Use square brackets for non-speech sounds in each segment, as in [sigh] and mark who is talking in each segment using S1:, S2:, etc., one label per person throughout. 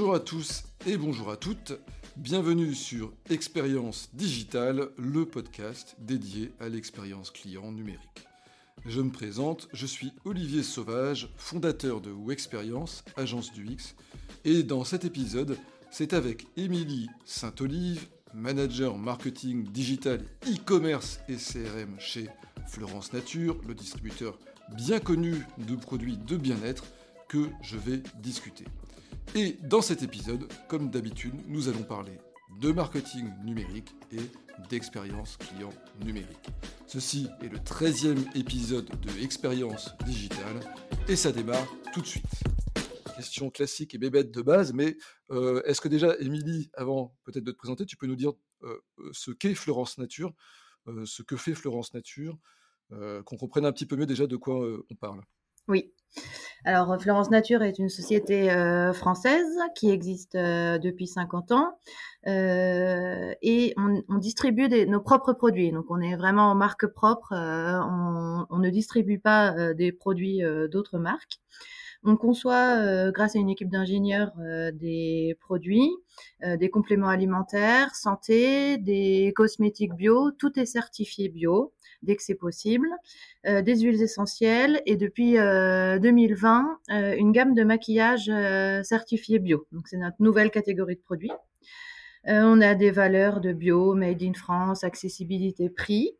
S1: Bonjour à tous et bonjour à toutes. Bienvenue sur Expérience Digitale, le podcast dédié à l'expérience client numérique. Je me présente, je suis Olivier Sauvage, fondateur de Expérience, agence du X, et dans cet épisode, c'est avec Émilie Saint-Olive, manager marketing digital e-commerce et CRM chez Florence Nature, le distributeur bien connu de produits de bien-être, que je vais discuter. Et dans cet épisode, comme d'habitude, nous allons parler de marketing numérique et d'expérience client numérique. Ceci est le 13e épisode de Expérience digitale et ça démarre tout de suite. Question classique et bébête de base, mais euh, est-ce que déjà, Émilie, avant peut-être de te présenter, tu peux nous dire euh, ce qu'est Florence Nature, euh, ce que fait Florence Nature, qu'on comprenne un petit peu mieux déjà de quoi on parle?
S2: Oui. Alors, Florence Nature est une société euh, française qui existe euh, depuis 50 ans euh, et on, distribue nos propres produits. Donc, on est vraiment en marque propre. On, ne distribue pas des produits d'autres marques. On conçoit, grâce à une équipe d'ingénieurs, des produits, des compléments alimentaires, santé, des cosmétiques bio. Tout est certifié bio dès que c'est possible, euh, des huiles essentielles et depuis 2020 euh, euh, une gamme de maquillage certifié bio. Donc c'est notre nouvelle catégorie de produits. on a des valeurs de bio, made in France, accessibilité, prix.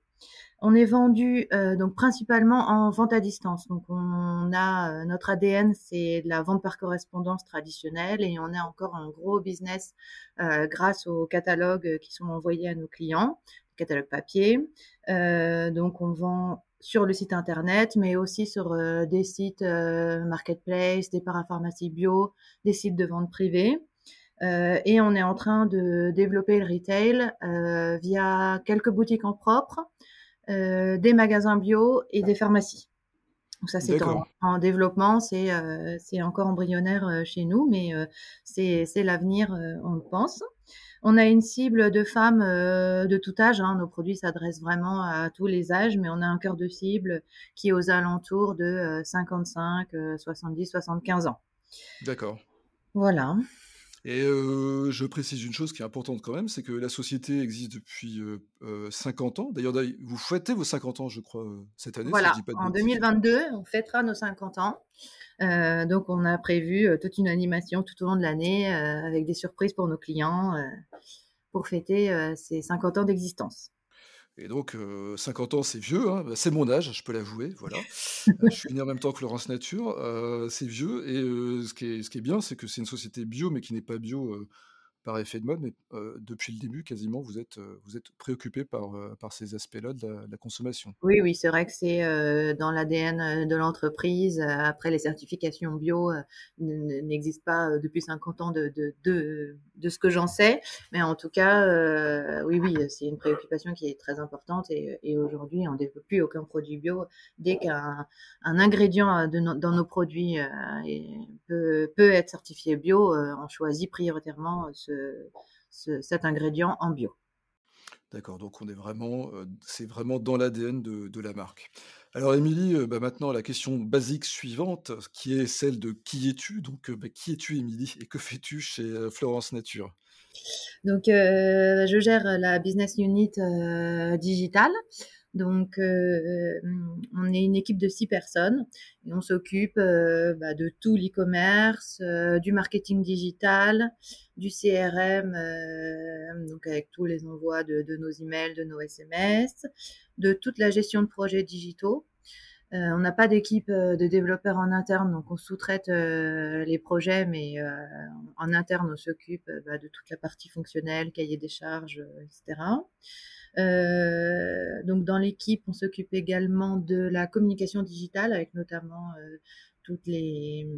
S2: On est vendu donc principalement en vente à distance. Donc on a notre ADN, c'est la vente par correspondance traditionnelle et on a encore un gros business grâce aux catalogues qui sont envoyés à nos clients catalogue papier. Euh, donc on vend sur le site internet, mais aussi sur euh, des sites euh, marketplace, des parapharmacies bio, des sites de vente privée. et on est en train de développer le retail via quelques boutiques en propre, des magasins bio et des pharmacies. Donc ça, c'est en, développement, c'est encore embryonnaire chez nous, mais c'est l'avenir, on le pense. On a une cible de femmes euh, de tout âge. Hein. Nos produits s'adressent vraiment à tous les âges, mais on a un cœur de cible qui est aux alentours de 55, 70, 75 ans.
S1: D'accord.
S2: Voilà.
S1: Et euh, je précise une chose qui est importante quand même, c'est que la société existe depuis 50 euh, ans. D'ailleurs, vous fêtez vos 50 ans, je crois, cette année.
S2: Voilà, en 2022, on fêtera nos 50 ans. Euh, donc, on a prévu toute une animation tout au long de l'année avec des surprises pour nos clients pour fêter ces 50 ans d'existence.
S1: Et donc, 50 ans, c'est vieux, hein. c'est mon âge, je peux l'avouer, voilà. [laughs] je suis né en même temps que Laurence Nature, c'est vieux, et ce, qui est, ce qui est bien, c'est que c'est une société bio, mais qui n'est pas bio par effet de mode, mais depuis le début, quasiment, vous êtes, vous êtes préoccupé par, par ces aspects-là de, la, consommation.
S2: Oui, oui, c'est vrai que c'est dans l'ADN de l'entreprise. Après, les certifications bio n'existent pas depuis 50 ans de, de, de, ce que j'en sais, mais en tout cas, oui, oui, c'est une préoccupation qui est très importante et, et aujourd'hui, on ne développe plus aucun produit bio dès qu'un un ingrédient dans nos produits peut, peut, être certifié bio, on choisit prioritairement ce cet ingrédient en bio.
S1: D'accord, donc on est vraiment, euh, c'est vraiment dans l'ADN de, la marque. Alors Émilie, euh, bah, maintenant la question basique suivante, qui est celle de qui es-tu? Donc euh, bah, qui es-tu Émilie? Et que fais-tu chez Florence Nature?
S2: Donc je gère la business unit digitale. Donc, euh, on est une équipe de six personnes et on s'occupe euh, bah, de tout l'e-commerce, euh, du marketing digital, du CRM, donc avec tous les envois de, nos emails, de nos SMS, de toute la gestion de projets digitaux. on n'a pas d'équipe de développeurs en interne, donc on sous-traite les projets, mais en interne, on s'occupe bah, de toute la partie fonctionnelle, cahier des charges, etc. Euh, donc dans l'équipe, on s'occupe également de la communication digitale avec notamment euh, toutes les,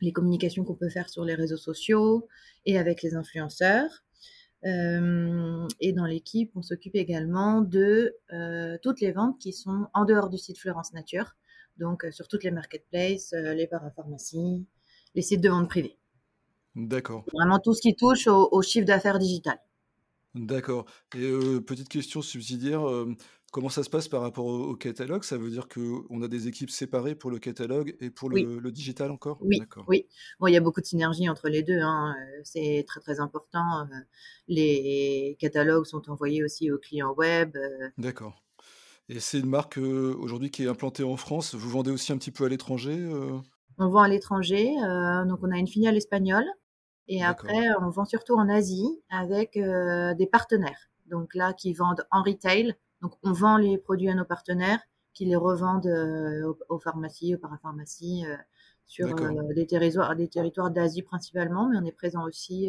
S2: les communications qu'on peut faire sur les réseaux sociaux et avec les influenceurs. Euh, et dans l'équipe, on s'occupe également de euh, toutes les ventes qui sont en dehors du site Florence Nature, donc euh, sur toutes les marketplaces, les parapharmacies, les sites de vente privée.
S1: D'accord.
S2: Vraiment tout ce qui touche au, au chiffre d'affaires digital.
S1: D'accord et petite question subsidiaire, Comment ça se passe par rapport au, catalogue? Ça veut dire qu'on a des équipes séparées pour le catalogue et pour le, digital encore?
S2: Oui, oui. Bon, il y a beaucoup de synergie entre les deux. Hein. C'est très très important. Les catalogues sont envoyés aussi aux clients web.
S1: D'accord. Et c'est une marque aujourd'hui qui est implantée en France. Vous vendez aussi un petit peu à l'étranger
S2: On vend à l'étranger. donc on a une filiale espagnole. Et après, on vend surtout en Asie avec des partenaires. Donc là, qui vendent en retail donc, on vend les produits à nos partenaires qui les revendent euh, aux, pharmacies, aux parapharmacies, euh, sur euh, des territoires, des territoires d'Asie principalement, mais on est présent aussi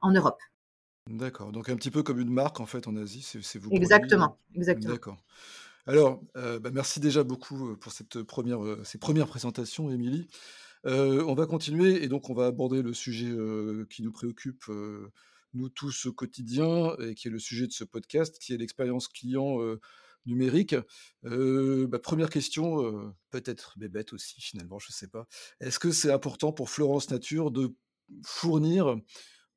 S2: en Europe.
S1: D'accord. Donc un petit peu comme une marque en fait en Asie, c'est vous.
S2: Exactement. Exactement.
S1: D'accord. Alors, bah, merci déjà beaucoup pour cette première, ces premières présentations, Émilie. On va continuer et donc on va aborder le sujet qui nous préoccupe nous tous au quotidien, et qui est le sujet de ce podcast, qui est l'expérience client numérique. Bah, première question, peut-être bête aussi finalement, je ne sais pas. Est-ce que c'est important pour Florence Nature de fournir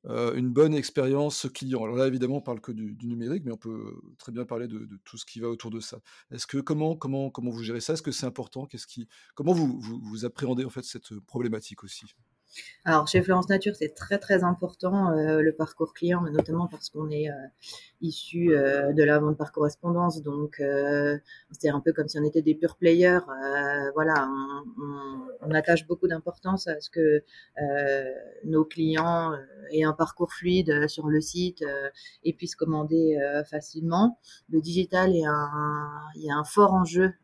S1: une bonne expérience client. Alors là, évidemment, on parle que du, numérique, mais on peut très bien parler de, tout ce qui va autour de ça. Est-ce que comment comment comment vous gérez ça? Est-ce que c'est important? Qu'est-ce qui comment vous, vous, vous appréhendez en fait cette problématique aussi?
S2: Alors chez Florence Nature, c'est très très important euh, le parcours client, notamment parce qu'on est euh, issu euh, de la vente par correspondance, donc c'est un peu comme si on était des pure players. voilà, on, attache beaucoup d'importance à ce que nos clients aient un parcours fluide sur le site et puissent commander facilement. Le digital est un, il y a un fort enjeu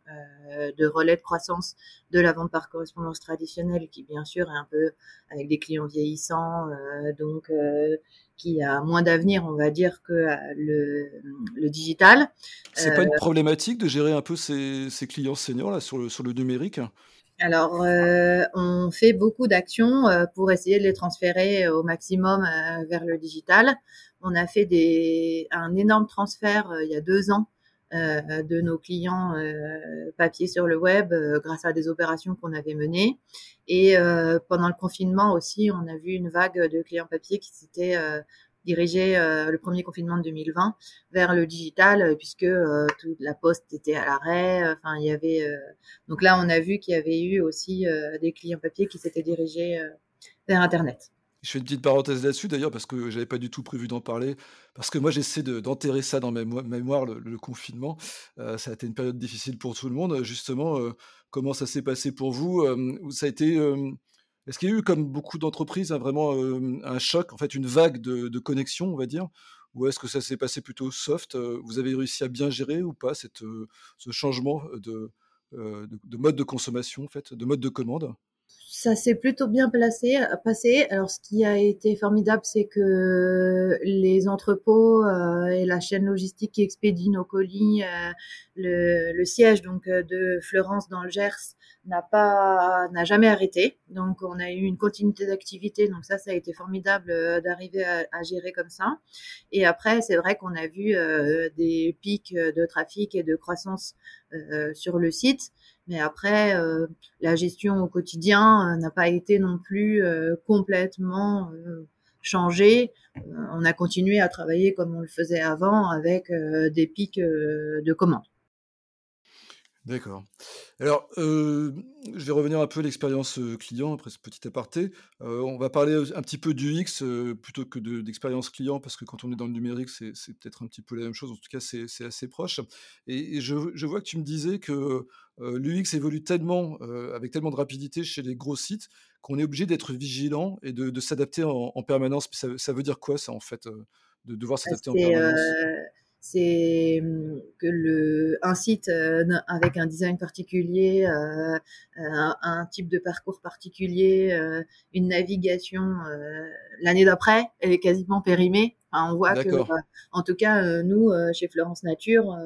S2: de relais de croissance de la vente par correspondance traditionnelle, qui bien sûr est un peu avec des clients vieillissants, euh, donc euh, qui a moins d'avenir, on va dire, que euh, le, le digital.
S1: C'est pas une problématique de gérer un peu ces, ces clients seniors là sur le, sur le numérique?
S2: Alors, on fait beaucoup d'actions pour essayer de les transférer au maximum vers le digital. On a fait des, un énorme transfert il y a deux ans de nos clients euh, papier sur le web euh, grâce à des opérations qu'on avait menées. Et pendant le confinement aussi, on a vu une vague de clients papier qui s'était dirigé le premier confinement de 2020 vers le digital puisque toute la poste était à l'arrêt. Enfin, il y avait donc là on a vu qu'il y avait eu aussi des clients papier qui s'étaient dirigés vers Internet.
S1: Je fais une petite parenthèse là-dessus d'ailleurs parce que j'avais pas du tout prévu d'en parler parce que moi j'essaie d'enterrer ça dans ma mémoire le, confinement. Euh, ça a été une période difficile pour tout le monde. Justement, euh, comment ça s'est passé pour vous euh, Ça a été est-ce qu'il y a eu comme beaucoup d'entreprises vraiment un choc, en fait une vague de, connexion, on va dire, ou est-ce que ça s'est passé plutôt soft? Vous avez réussi à bien gérer ou pas cette, ce changement de, de, de, mode de consommation, en fait, de mode de commande?
S2: Ça s'est plutôt bien placé, passé. Alors, ce qui a été formidable, c'est que les entrepôts euh, et la chaîne logistique qui expédie nos colis, euh, le, siège donc euh, de Florence dans le Gers n'a pas, n'a jamais arrêté. Donc, on a eu une continuité d'activité. Donc, ça, ça a été formidable euh, d'arriver à, gérer comme ça. Et après, c'est vrai qu'on a vu des pics de trafic et de croissance sur le site. Mais après, euh, la gestion au quotidien euh, n'a pas été non plus euh, complètement changée. on a continué à travailler comme on le faisait avant avec des pics de commandes.
S1: D'accord. Alors, je vais revenir un peu à l'expérience client après ce petit aparté. on va parler un petit peu du X plutôt que d'expérience client parce que quand on est dans le numérique, c'est peut-être un petit peu la même chose. En tout cas, c'est assez proche. Et, je, vois que tu me disais que l'UX évolue tellement, avec tellement de rapidité chez les gros sites qu'on est obligé d'être vigilant et de, s'adapter en, permanence. Ça, ça, veut dire quoi ça en fait, de devoir bah, s'adapter en permanence?
S2: C'est hum, que le, un site euh, avec un design particulier, euh, un, un, type de parcours particulier, euh, une navigation l'année d'après, elle est quasiment périmée on voit que, euh, en tout cas, euh, nous, euh, chez Florence Nature,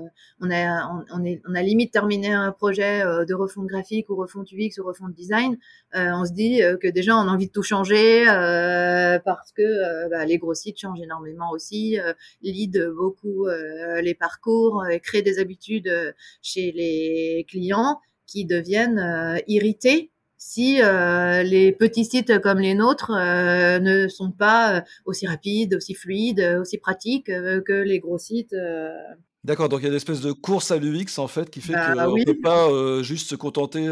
S2: on, a, on, est, on a limite terminé un projet de refonte graphique ou refonte UX ou refonte design. on se dit que déjà, on a envie de tout changer parce que bah, les gros sites changent énormément aussi, lead beaucoup les parcours, créent des habitudes chez les clients qui deviennent irrités si euh, les petits sites comme les nôtres euh, ne sont pas euh, aussi rapides, aussi fluides, aussi pratiques que les gros sites.
S1: D'accord, donc il y a une espèce de course à l'UX en fait qui fait qu'on
S2: Bah
S1: ne
S2: oui.
S1: peut pas, juste se contenter,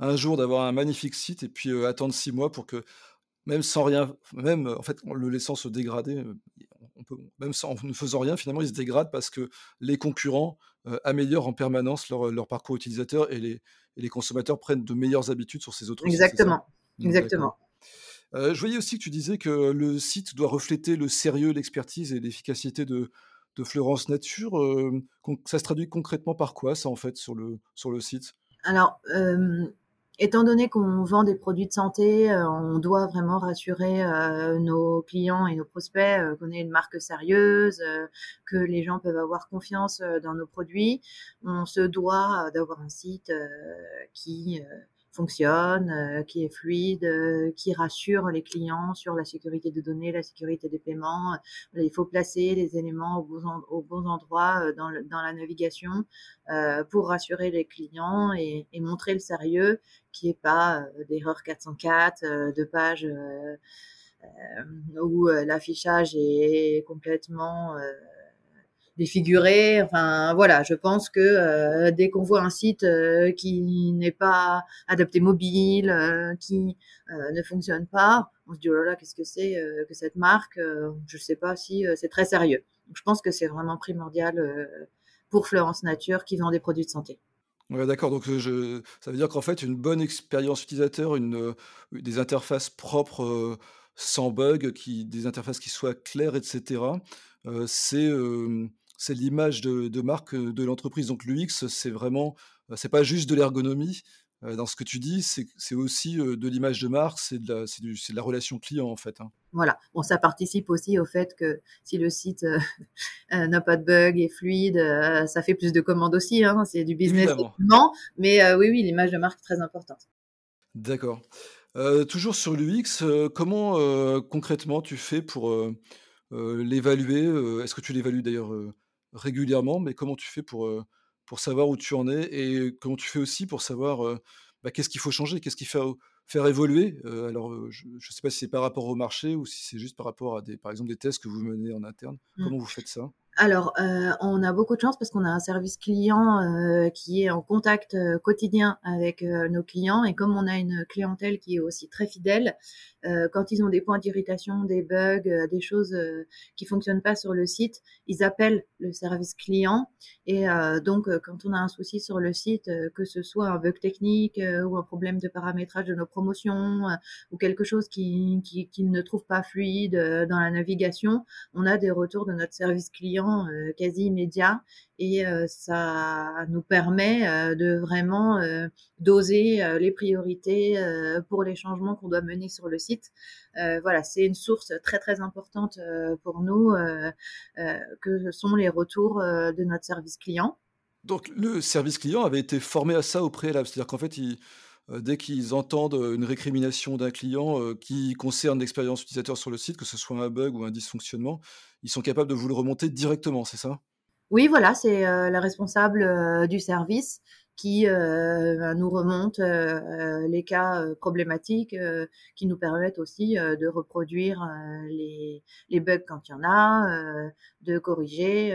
S1: un jour d'avoir un magnifique site et puis, attendre 6 mois pour que même sans rien même, en fait, en le laissant se dégrader, on peut même sans en ne faisant rien finalement, il se dégrade parce que les concurrents, heu, améliorent en permanence leur, leur parcours utilisateur et les et les consommateurs prennent de meilleures habitudes sur ces autres sites?
S2: Exactement,
S1: Mmh, d'accord.
S2: exactement.
S1: Heu, je voyais aussi que tu disais que le site doit refléter le sérieux, l'expertise et l'efficacité de de Fleurance Nature, con ça se traduit concrètement par quoi ça, en fait, sur le sur le site?
S2: Alors, hem, étant donné qu'on vend des produits de santé, heu, on doit vraiment rassurer, heu, nos clients et nos prospects, heu, qu'on est une marque sérieuse, que les gens peuvent avoir confiance, dans nos produits. On se doit, d'avoir un site, qui, fonctionne, heu, qui est fluide, heu, qui rassure les clients sur la sécurité des données, la sécurité des paiements. Voilà, il faut placer les éléments aux bons en endroits, dans la navigation, pour rassurer les clients et et montrer le sérieux, qu'il y ait pas, d'erreur 404, heu, de pages, où, l'affichage est complètement, défiguré. Enfin voilà, je pense que, heu, dès qu'on voit un site, heu, qui n'est pas adapté mobile, heu, qui, ne fonctionne pas, on se dit: «Oh là là, qu'est-ce que c'est, que cette marque?» je sais pas si, c'est très sérieux. Je pense que c'est vraiment primordial, pour Fleurance Nature qui vend des produits de santé.
S1: D'accord, donc je ça veut dire qu'en fait, une bonne expérience utilisateur, une, des interfaces propres, sans bug, qui des interfaces qui soient claires et cetera, heu, c'est, c'est l'image de de marque, heu, de l'entreprise. Donc l'UX, c'est vraiment, heu, c'est pas juste de l'ergonomie, heu, dans ce que tu dis, c'est aussi, de l'image de marque, c'est de la de relation client, en fait, hein?
S2: Voilà. Bon, ça participe aussi au fait que si le site, [laughs] n'a pas de bug, est fluide, ça fait plus de commandes aussi, hein, c'est du business également. Mais oui, oui, l'image de marque est très importante.
S1: D'accord. Toujours sur l'UX, comment, concrètement tu fais pour, l'évaluer? Est-ce que tu l'évalues d'ailleurs, régulièrement? Mais comment tu fais pour, pour savoir où tu en es? Et comment tu fais aussi pour savoir, bah, qu'est-ce qu'il faut changer? Qu'est-ce qu'il faut faire évoluer? Alors, je ne sais pas si c'est par rapport au marché ou si c'est juste par rapport à des par exemple, des tests que vous menez en interne.
S2: Mmh.
S1: Comment vous faites ça?
S2: Alors, on a beaucoup de chance parce qu'on a un service client, qui est en contact, quotidien avec, nos clients et comme on a une clientèle qui est aussi très fidèle, quand ils ont des points d'irritation, des bugs, heu, des choses, heu, qui fonctionnent pas sur le site, ils appellent le service client. Et donc quand on a un souci sur le site, que ce soit un bug technique, ou un problème de paramétrage de nos promotions, ou quelque chose qui qui qu'ils ne trouvent pas fluide, dans la navigation, on a des retours de notre service client euh, quasi immédiats et euh, ça nous permet euh, de vraiment euh, doser les priorités pour les changements qu'on doit mener sur le site. Voilà, c'est une source très très importante pour nous que sont les retours de notre service client.
S1: Donc le service client avait été formé à ça au préalable? C'est-à-dire qu'en fait, dès qu'ils entendent, une récrimination d'un client, qui concerne l'expérience utilisateur sur le site, que ce soit un bug ou un dysfonctionnement, ils sont capables de vous le remonter directement, c'est ça?
S2: Oui, voilà, c'est, heu, la responsable, heu, du service qui, heu, bah, nous remonte, heu les cas, problématiques, qui nous permettent aussi, de reproduire, les bugs quand il y en a, de corriger,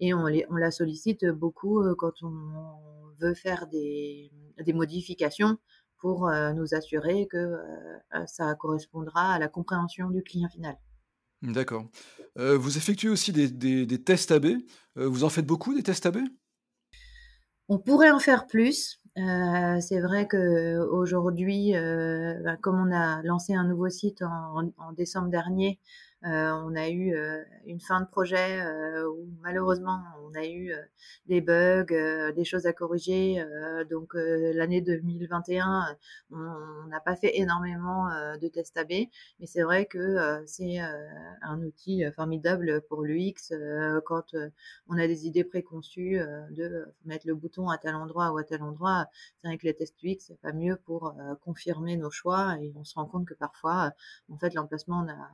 S2: et on les on la sollicite beaucoup, quand on veut faire des modifications pour, nous assurer que, ça correspondra à la compréhension du client final.
S1: D'accord. Heu, vous effectuez aussi des tests AB? Heu, vous en faites beaucoup des tests AB?
S2: On pourrait en faire plus. Heu, c'est vrai qu'aujourd'hui, bah, comme on a lancé un nouveau site en décembre dernier, on a eu, heu, une fin de projet, heu, où malheureusement on a eu, des bugs, des choses à corriger, donc l'année 2021, on n'a pas fait énormément, de tests AB, mais c'est vrai que, c'est, un outil, formidable pour l'UX, quand, on a des idées préconçues euh, de euh, mettre le bouton à tel endroit ou à tel endroit. C'est vrai que les tests UX, c'est pas mieux pour euh, confirmer nos choix et on se rend compte que parfois, euh, en fait, l'emplacement n'a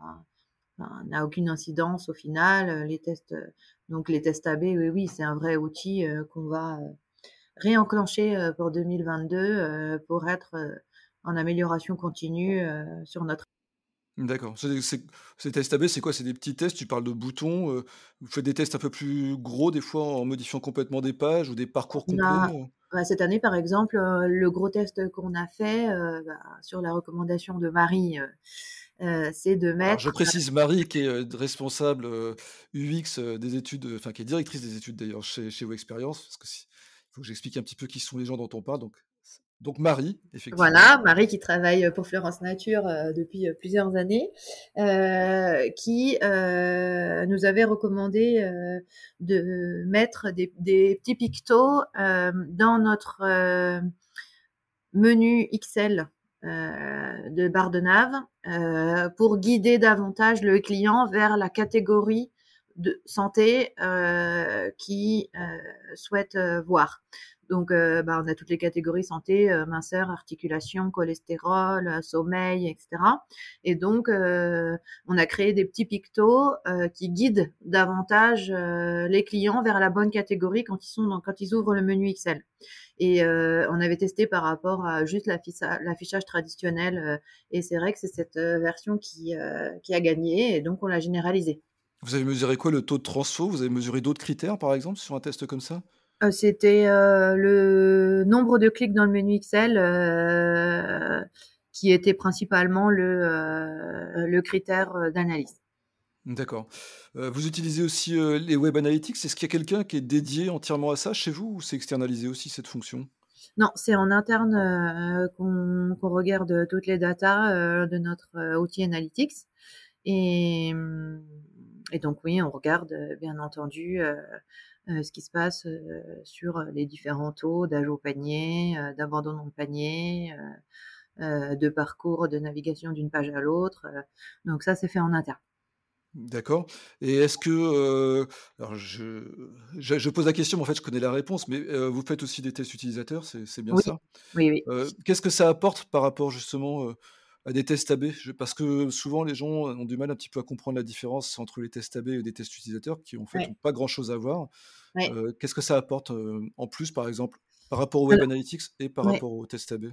S2: n'a aucune incidence au final. Les tests, euh, donc les tests AB, oui, oui, c'est un vrai outil euh, qu'on va euh, réenclencher euh, pour 2022 euh, pour être euh, en amélioration continue euh, sur notre
S1: D'accord. Ces tests AB, c'est quoi? C'est des petits tests, tu parles de boutons, vous faites des tests un peu plus gros des fois en modifiant complètement des pages ou des parcours complets,
S2: a bah, cette année par exemple, le gros test qu'on a fait, bah, sur la recommandation de Marie, c'est de
S1: Alors je
S2: mettre, heu
S1: précise Marie qui est, responsable, UX, des études, enfin qui est directrice des études d'ailleurs chez chez parce que si il faut que j'explique un petit peu qui sont les gens dont on parle donc donc Marie, effectivement.
S2: Voilà, Marie qui travaille, pour Florence Nature, depuis, plusieurs années, qui, nous avait recommandé, de mettre des des petits pictos, dans notre, menu XL, heu, de barre de nav, heu, pour guider davantage le client vers la catégorie de santé, qu'il, heu, souhaite, voir. Donc, heu, bah, on a toutes les catégories santé, heu, minceur, articulation, cholestérol, heu, sommeil et cetera et donc, on a créé des petits pictos, qui guident davantage, les clients vers la bonne catégorie quand ils sont quand ils ouvrent le menu XL et on avait testé par rapport à juste l'affichage traditionnel, et c'est vrai que c'est cette, version qui, a gagné et donc on l'a généralisé.
S1: Vous avez mesuré quoi? Le taux de transfo? Vous avez mesuré d'autres critères par exemple sur un test comme ça?
S2: Heu, c'était, heu, le nombre de clics dans le menu XL, heu, qui était principalement le, critère, d'analyse.
S1: D'accord. Vous utilisez aussi, les web analytics? Est-ce qu'il y a quelqu'un qui est dédié entièrement à ça chez vous ou c'est externalisé aussi cette fonction?
S2: Non, c'est en interne, qu'on regarde toutes les datas, de notre, outil analytics et et donc oui, on regarde, bien entendu, ce qui se passe, heu, sur, heu, les différents taux d'ajout au panier, d'abandon de panier, de parcours de navigation d'une page à l'autre, donc ça, c'est fait en interne.
S1: D'accord et est-ce que, alors je je je pose la question, mais en fait je connais la réponse, mais, vous faites aussi des tests utilisateurs, c'est bien
S2: Oui,
S1: ça?
S2: oui, oui.
S1: Qu'est-ce que ça apporte par rapport justement, à des tests AB? Parce que souvent les gens ont du mal un petit peu à comprendre la différence entre les tests AB et des tests utilisateurs qui en fait ont pas grand chose à voir.
S2: ouais.
S1: Heu, qu'est-ce que ça apporte, heu, en plus par exemple, par rapport au web
S2: Alors
S1: analytics et par
S2: ouais.
S1: rapport aux tests AB?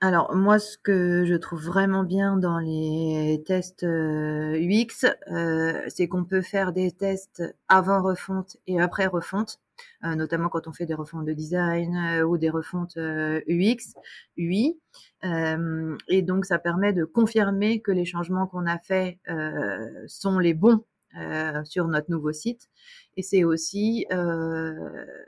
S2: Alors moi, ce que je trouve vraiment bien dans les tests, UX, heu, c'est qu'on peut faire des tests avant refonte et après refonte, heu, notamment quand on fait des refontes de design, ou des refontes, UX, UI. Et donc ça permet de confirmer que les changements qu'on a faits, sont les bons, heu, sur notre nouveau site et c'est aussi, heu,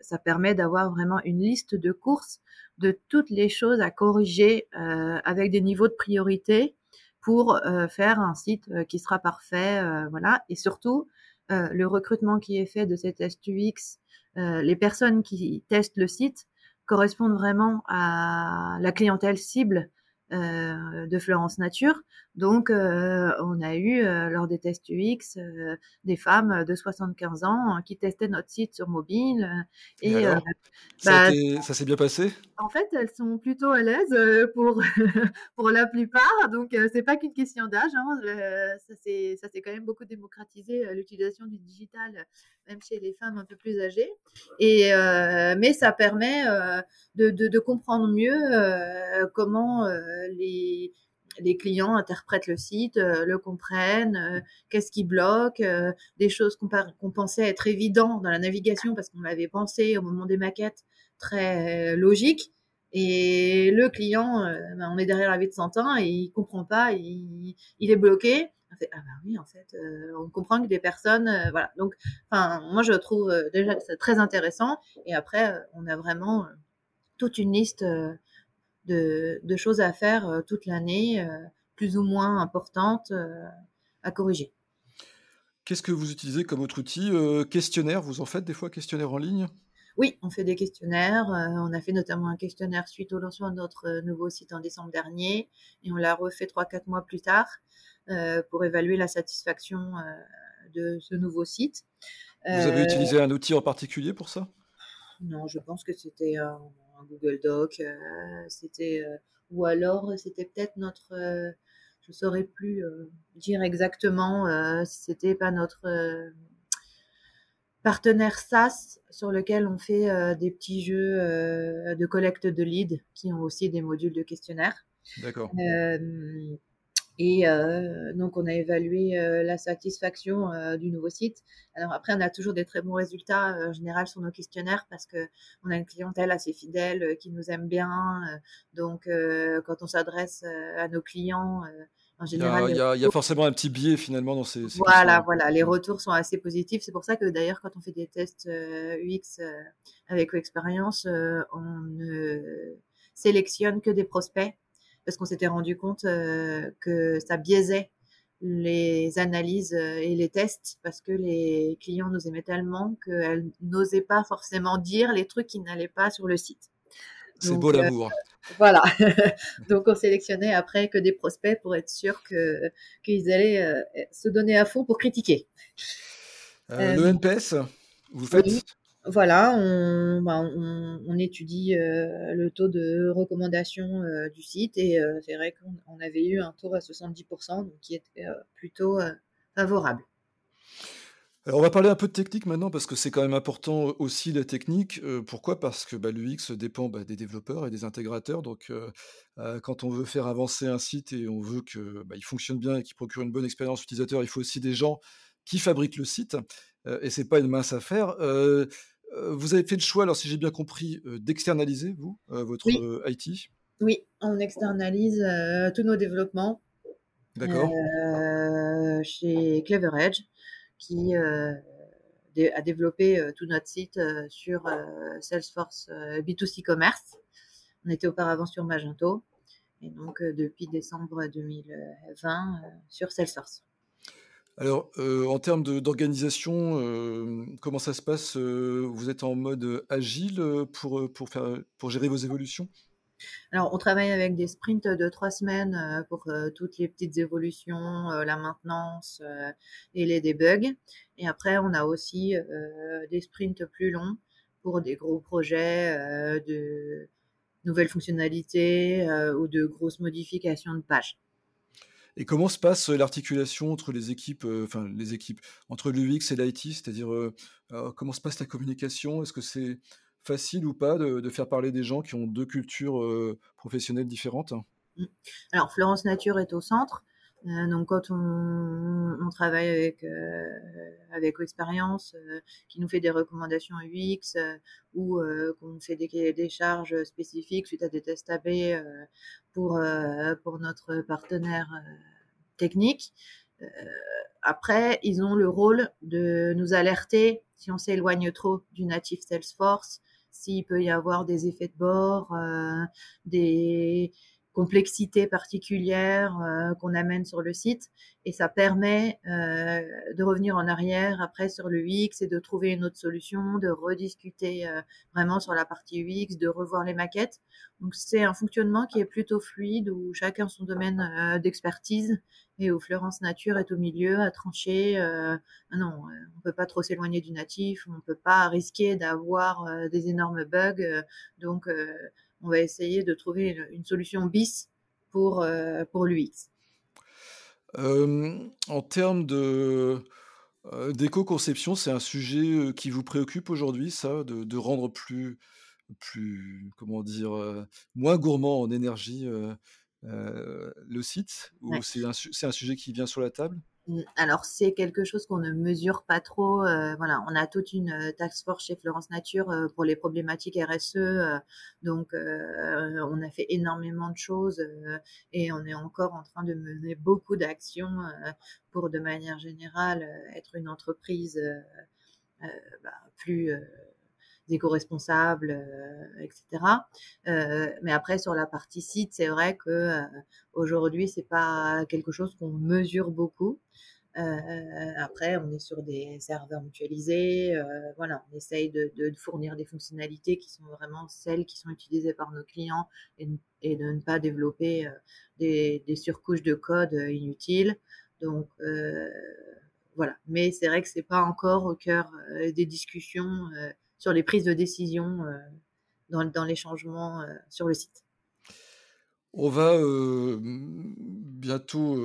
S2: ça permet d'avoir vraiment une liste de courses de toutes les choses à corriger, heu, avec des niveaux de priorité pour, heu, faire un site, heu, qui sera parfait, voilà et surtout, le recrutement qui est fait de ces tests UX, les personnes qui testent le site correspondent vraiment à la clientèle cible, de Florence Nature. Donc, heu, on a eu, heu, lors des tests UX, heu, des femmes de 75 ans euh, qui testaient notre site sur mobile,
S1: Et alors?
S2: Bah
S1: ça s'est bien passé?
S2: en fait, elles sont plutôt à l'aise, pour [laughs] pour la plupart, donc c'est pas qu'une question d'âge, hein, ça s'est quand même beaucoup démocratisé, l'utilisation du digital, même chez les femmes un peu plus âgées et mais ça permet, de de de comprendre mieux, comment, les les clients interprètent le site, heu, le comprennent, heu, qu'est-ce qui bloque, heu, des choses qu'on pensait être évident dans la navigation parce qu'on l'avait pensé au moment des maquettes, très logique et le client, euh, ben, on est derrière la vie de 100 ans et il comprend pas, il, est bloqué. On fait, ah bah oui, en fait, euh, on comprend que des personnes, euh, voilà. Donc, enfin, moi je trouve euh, déjà c'est très intéressant. Et après, euh, on a vraiment euh, toute une liste euh, de, de choses à faire euh, toute l'année, euh, plus ou moins importantes euh, à corriger.
S1: Qu'est-ce que vous utilisez comme autre outil? Questionnaire, vous en faites des fois, questionnaire en ligne?
S2: Oui, on fait des questionnaires. on a fait notamment un questionnaire suite au lancement de notre nouveau site en décembre dernier et on l'a refait trois quatre mois plus tard pour évaluer la satisfaction de ce nouveau site.
S1: Vous avez
S2: Euh,
S1: utilisé un outil en particulier pour ça?
S2: non, je pense que c'était un, un Google Doc, euh, c'était euh, ou alors c'était peut-être notre, euh, je saurais plus euh, dire exactement euh, si c'était pas notre euh, partenaire SaaS sur lequel on fait euh, des petits jeux euh, de collecte de leads qui ont aussi des modules de questionnaire.
S1: D'accord.
S2: Euh, Et donc, on a évalué la satisfaction du nouveau site. Alors après, on a toujours des très bons résultats en général sur nos questionnaires parce que on a une clientèle assez fidèle qui nous aime bien. donc, quand on s'adresse à nos clients, en général,
S1: il y, a, il y, a, forcément un petit biais finalement dans ces. ces
S2: voilà, voilà, les retours sont assez positifs. C'est pour ça que d'ailleurs, quand on fait des tests UX avec expérience, on ne sélectionne que des prospects parce qu'on s'était rendu compte euh, que ça biaisait les analyses euh, et les tests parce que les clients nous aimaient tellement qu'elles n'osaient pas forcément dire les trucs qui n'allaient pas sur le site.
S1: C'est beau l'amour. Euh,
S2: voilà. [laughs] Donc on sélectionnait après que des prospects pour être sûr que qu'ils allaient se donner à fond pour critiquer.
S1: le NPS, vous faites
S2: voilà, on, bah, étudie euh, le taux de recommandation euh, du site et euh, c'est vrai qu'on avait eu un taux à 70%, donc qui était plutôt favorable.
S1: Alors on va parler un peu de technique maintenant parce que c'est quand même important aussi la technique. pourquoi? Parce que bah, l'UX dépend bah, des développeurs et des intégrateurs. Donc quand on veut faire avancer un site et on veut qu'il bah, fonctionne bien et qu'il procure une bonne expérience utilisateur, il faut aussi des gens qui fabriquent le site. et c'est pas une mince affaire vous avez fait le choix, alors si j'ai bien compris, d'externaliser, vous, votre IT
S2: Oui, on externalise tous nos développements
S1: D'accord.
S2: chez Clever Edge, qui a développé tout notre site sur Salesforce B2C Commerce. On était auparavant sur Magento, et donc depuis décembre 2020 sur Salesforce.
S1: Alors, en termes d'organisation, comment ça se passe? vous êtes en mode agile, pour, pour faire, pour gérer vos évolutions?
S2: Alors, on travaille avec des sprints de trois semaines, pour, toutes les petites évolutions, la maintenance, et les debugs et après on a aussi, des sprints plus longs pour des gros projets, de nouvelles fonctionnalités, ou de grosses modifications de pages.
S1: Et comment se passe l'articulation entre les équipes, enfin les équipes, entre l'UX et l'IT, c'est-à-dire comment se passe la communication? Est-ce que c'est facile ou pas de, faire parler des gens qui ont deux cultures professionnelles différentes? Mmh.
S2: Alors Florence Nature est au centre. Donc quand on, travaille avec avec expérience, qui nous fait des recommandations UX ou qu'on fait des des charges spécifiques suite à des tests AB pour pour notre partenaire technique. après, ils ont le rôle de nous alerter si on s'éloigne trop du natif Salesforce, s'il peut y avoir des effets de bord, des complexité particulière euh, qu'on amène sur le site et ça permet euh, de revenir en arrière après sur le UX et de trouver une autre solution, de rediscuter euh, vraiment sur la partie UX, de revoir les maquettes. Donc c'est un fonctionnement qui est plutôt fluide où chacun son domaine d'expertise et où Florence Nature est au milieu à trancher. non, on peut pas trop s'éloigner du natif, on peut pas risquer d'avoir des énormes bugs. donc on va essayer de trouver une, solution bis pour, euh, pour l'UX.
S1: en termes de euh, d'éco-conception, c'est un sujet euh, qui vous préoccupe aujourd'hui, ça, de, rendre plus, plus, comment dire, moins gourmand en énergie le site? Ou c'est un, un, sujet qui vient sur la table?
S2: Alors c'est quelque chose qu'on ne mesure pas trop. Euh, on a toute une euh, task force chez Florence Nature euh, pour les problématiques RSE. donc on a fait énormément de choses et on est encore en train de mener beaucoup d'actions pour de manière générale être une entreprise bah, plus éco-responsables, etc. mais après sur la partie site, c'est vrai que aujourd'hui c'est pas quelque chose qu'on mesure beaucoup. Euh, après, on est sur des serveurs mutualisés. Euh, voilà, on essaye de, fournir des fonctionnalités qui sont vraiment celles qui sont utilisées par nos clients et, de ne pas développer euh, des, des, surcouches de code inutiles. Donc voilà, mais c'est vrai que c'est pas encore au cœur des discussions sur les prises de décision dans, dans les changements sur le site.
S1: On va bientôt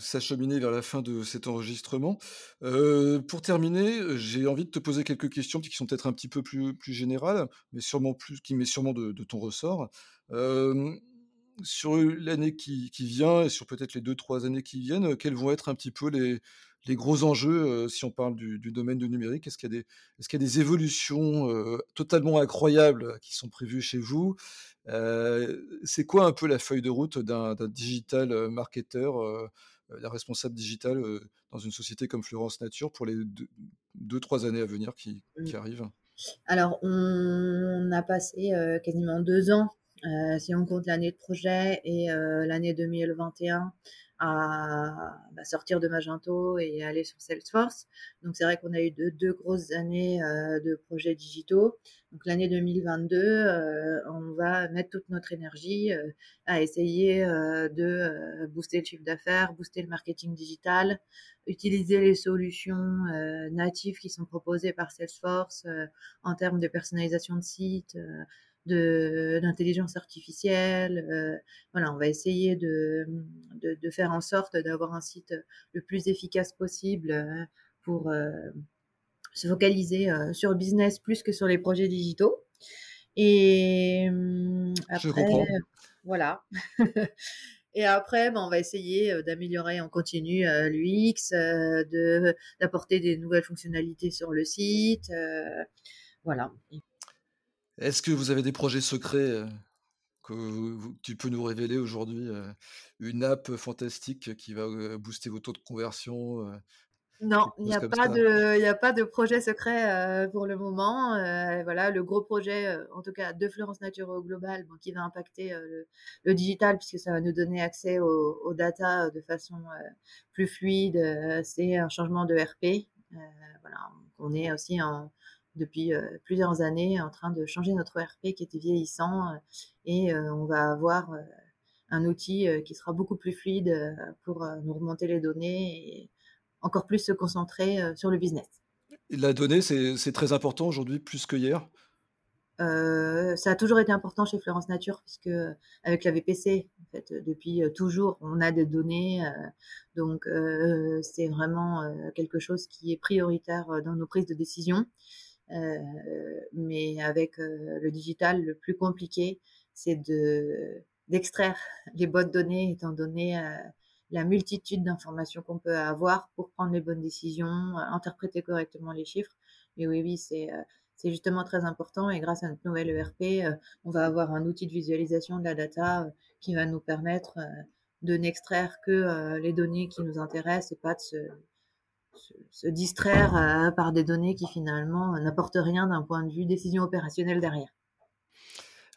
S1: s'acheminer vers la fin de cet enregistrement. pour terminer, j'ai envie de te poser quelques questions qui sont peut-être un petit peu plus, plus générales, mais sûrement plus, qui met sûrement de, ton ressort. sur l'année qui, qui, vient et sur peut-être les deux, trois années qui viennent, quels vont être un petit peu les, les gros enjeux si on parle du, du, domaine du numérique Est-ce qu'il y, est qu'il y, a des évolutions totalement incroyables qui sont prévues chez vous? C'est quoi un peu la feuille de route d'un digital marketeur la responsable digitale dans une société comme Florence Nature pour les deux, trois années à venir qui, mmh. qui arrivent?
S2: Alors, on a passé quasiment deux ans, si on compte l'année de projet et l'année 2021, à bah, sortir de Magento et aller sur Salesforce. Donc c'est vrai qu'on a eu deux, deux grosses années euh, de projets digitaux. Donc l'année 2022, euh, on va mettre toute notre énergie euh, à essayer de booster le chiffre d'affaires, booster le marketing digital, utiliser les solutions natives qui sont proposées par Salesforce en termes de personnalisation de site d'intelligence artificielle. Euh, voilà, on va essayer de, de, de faire en sorte d'avoir un site le plus efficace possible euh, pour euh, se focaliser sur le business plus que sur les projets digitaux. Et après, voilà. [laughs] Et après, ben, on va essayer d'améliorer en continu l'UX, de d'apporter des nouvelles fonctionnalités sur le site. voilà.
S1: Est-ce que vous avez des projets secrets euh, que tu peux nous révéler aujourd'hui euh, Une app fantastique qui va euh, booster vos taux de conversion
S2: non, il n'y a, pas de, a pas de projet secret pour le moment. voilà, le gros projet, en tout cas de Florence Nature au global, qui va impacter le, digital puisque ça va nous donner accès aux, data de façon plus fluide, c'est un changement de RP. voilà, on est aussi en, depuis euh, plusieurs années en train de changer notre ERP qui était vieillissant euh, et euh, on va avoir un outil qui sera beaucoup plus fluide pour nous remonter les données et encore plus se concentrer sur le business.
S1: la donnée, c'est très important aujourd'hui, plus que hier
S2: ça a toujours été important chez Florence Nature, puisque avec la VPC, en fait, depuis toujours, on a des données. donc, c'est vraiment quelque chose qui est prioritaire dans nos prises de décision. Euh, mais avec euh, le digital, le plus compliqué, c'est de d'extraire les bonnes données, étant donné euh, la multitude d'informations qu'on peut avoir pour prendre les bonnes décisions, interpréter correctement les chiffres. Mais oui, oui, c'est c'est justement très important et grâce à notre nouvelle ERP, on va avoir un outil de visualisation de la data qui va nous permettre de n'extraire que les données qui nous intéressent et pas de se, se, distraire euh, par des données qui finalement n'apportent rien d'un point de vue décision opérationnelle derrière.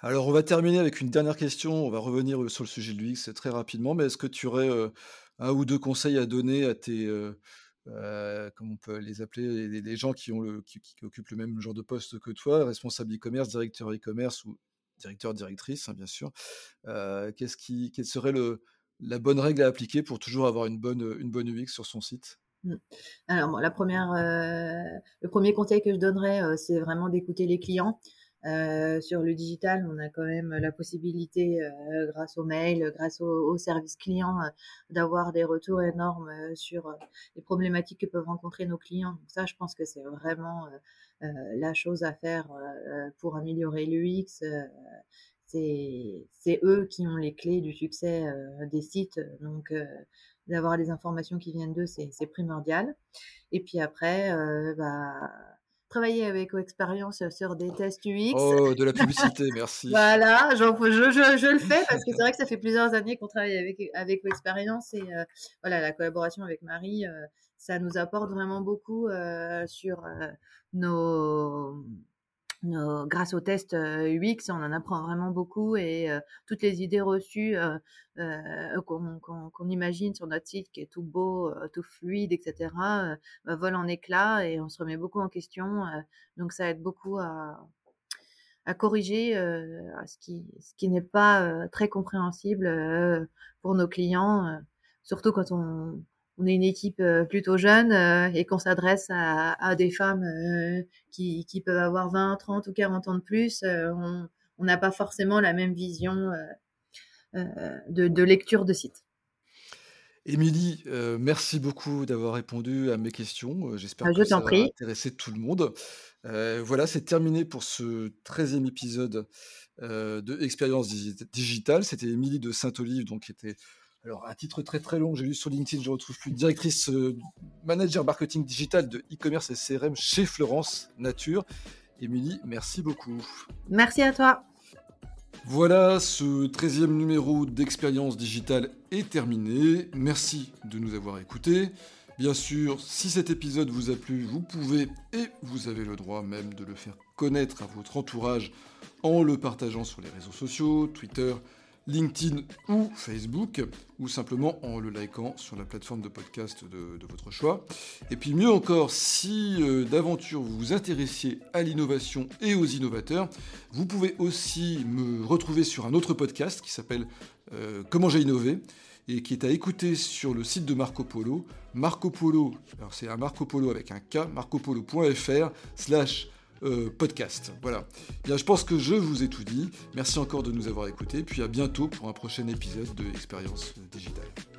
S1: Alors, on va terminer avec une dernière question. On va revenir euh, sur le sujet de l'UX très rapidement. Mais est-ce que tu aurais euh, un ou deux conseils à donner à tes, comment on peut les appeler, les, gens qui, occupent le même genre de poste que toi, responsable e-commerce, directeur e-commerce ou directeur, directrice, hein, bien sûr. qu'est-ce qui, quelle serait la bonne règle à appliquer pour toujours avoir une bonne, une bonne UX sur son site?
S2: Mmh. Alors, la première, euh, le premier conseil que je donnerais, euh, c'est vraiment d'écouter les clients. Euh, sur le digital, on a quand même la possibilité, grâce au mail, grâce au, service client, d'avoir des retours énormes sur les problématiques que peuvent rencontrer nos clients. Donc ça, je pense que c'est vraiment la chose à faire pour améliorer l'UX. c'est eux qui ont les clés du succès des sites. Donc, d'avoir des informations qui viennent d'eux, c'est primordial. Et puis après, euh, bah, travailler avec expérience sur des tests UX.
S1: Oh, de la [laughs] publicité, merci.
S2: voilà, je, je, je, le fais parce que c'est vrai que ça fait plusieurs années qu'on travaille avec, avec expérience et euh, voilà, la collaboration avec Marie, euh, ça nous apporte vraiment beaucoup sur nos grâce au test UX, on en apprend vraiment beaucoup et toutes les idées reçues qu'on imagine sur notre site, qui est tout beau, tout fluide, etc., bah, volent en éclats et on se remet beaucoup en question. donc ça aide beaucoup à, corriger ce qui n'est pas très compréhensible pour nos clients, surtout quand on, on est une équipe euh, plutôt jeune euh, et qu'on s'adresse à, des femmes euh, qui, peuvent avoir 20, 30 ou 40 ans de plus, on n'a pas forcément la même vision de, lecture de site.
S1: Émilie, euh, merci beaucoup d'avoir répondu à mes questions. J'espère
S2: Ah,
S1: que
S2: je
S1: ça
S2: t'en
S1: va
S2: prie.
S1: intéresser tout le monde. Euh, voilà, c'est terminé pour ce treizième épisode euh, de Expérience Digi- Digitale. C'était Émilie de Saint-Olive, donc qui était alors un titre très très long. J'ai lu sur LinkedIn, je ne retrouve plus. Directrice euh, manager marketing digital de e-commerce et CRM chez Florence Nature. Émilie, merci beaucoup.
S2: Merci à toi.
S1: Voilà, ce treizième numéro d'Expérience Digitale est terminé. Merci de nous avoir écoutés. Bien sûr, si cet épisode vous a plu, vous pouvez et vous avez le droit même de le faire connaître à votre entourage en le partageant sur les réseaux sociaux, Twitter, LinkedIn ou Facebook, ou simplement en le likant sur la plateforme de podcast de, votre choix. Et puis mieux encore, si euh, d'aventure vous vous intéressiez à l'innovation et aux innovateurs, vous pouvez aussi me retrouver sur un autre podcast qui s'appelle euh, Comment j'ai innové et qui est à écouter sur le site de Marco Polo. Marco Polo, alors c'est un Marco Polo avec un K, marcopolo.fr slash euh, podcast. Voilà. Bien, je pense que je vous ai tout dit. Merci encore de nous avoir écoutés. Puis à bientôt pour un prochain épisode de Expérience Digitale.